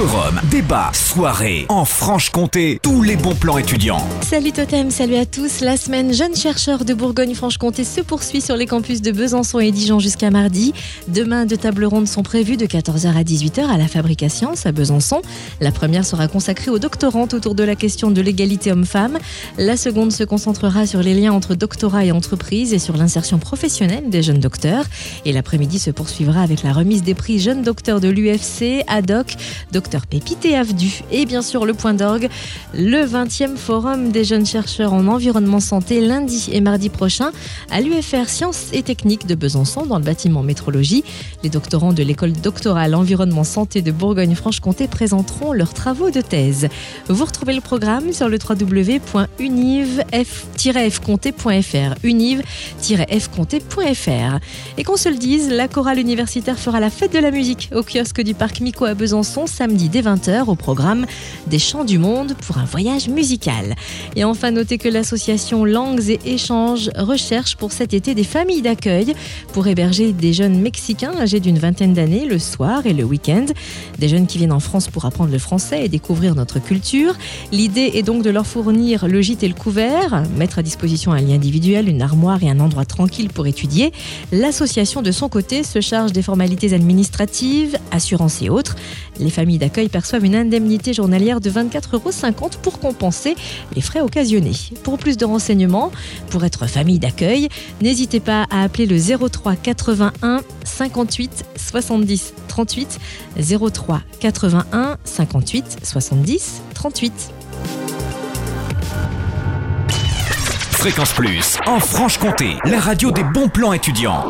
Forum, débat, soirée, en Franche-Comté, tous les bons plans étudiants. Salut Totem, salut à tous. La semaine Jeunes chercheurs de Bourgogne-Franche-Comté se poursuit sur les campus de Besançon et Dijon jusqu'à mardi. Demain, deux tables rondes sont prévues de 14h à 18h à la Fabrication à Besançon. La première sera consacrée aux doctorantes autour de la question de l'égalité homme-femme. La seconde se concentrera sur les liens entre doctorat et entreprise et sur l'insertion professionnelle des jeunes docteurs. Et l'après-midi se poursuivra avec la remise des prix jeunes docteurs de l'UFC, ADOC, docteur Pépite et. Et bien sûr, le point d'orgue, le 20e forum des jeunes chercheurs en environnement santé lundi et mardi prochain à l'UFR Sciences et Techniques de Besançon dans le bâtiment métrologie. Les doctorants de l'école doctorale environnement santé de Bourgogne-Franche-Comté présenteront leurs travaux de thèse. Vous retrouvez le programme sur le www.univ-fconté.fr univ-fconté.fr Et qu'on se le dise, la chorale universitaire fera la fête de la musique au kiosque du parc Mico à Besançon samedi dès 20h au programme des chants du monde pour un voyage musical. Et enfin, notez que l'association Langues et Échanges recherche pour cet été des familles d'accueil pour héberger des jeunes mexicains âgés d'une vingtaine d'années le soir et le week-end. Des jeunes qui viennent en France pour apprendre le français et découvrir notre culture. L'idée est donc de leur fournir le gîte et le couvert, mettre à disposition un lit individuel, une armoire et un endroit tranquille pour étudier. L'association de son côté se charge des formalités administratives, assurances et autres. Les familles d'accueil perçoivent une indemnité journalière de 24,50 euros pour compenser les frais occasionnés. Pour plus de renseignements, pour être famille d'accueil, n'hésitez pas à appeler le 03 81 58 70 38 03 81 58 70 38. Fréquence Plus, en Franche-Comté, la radio des bons plans étudiants.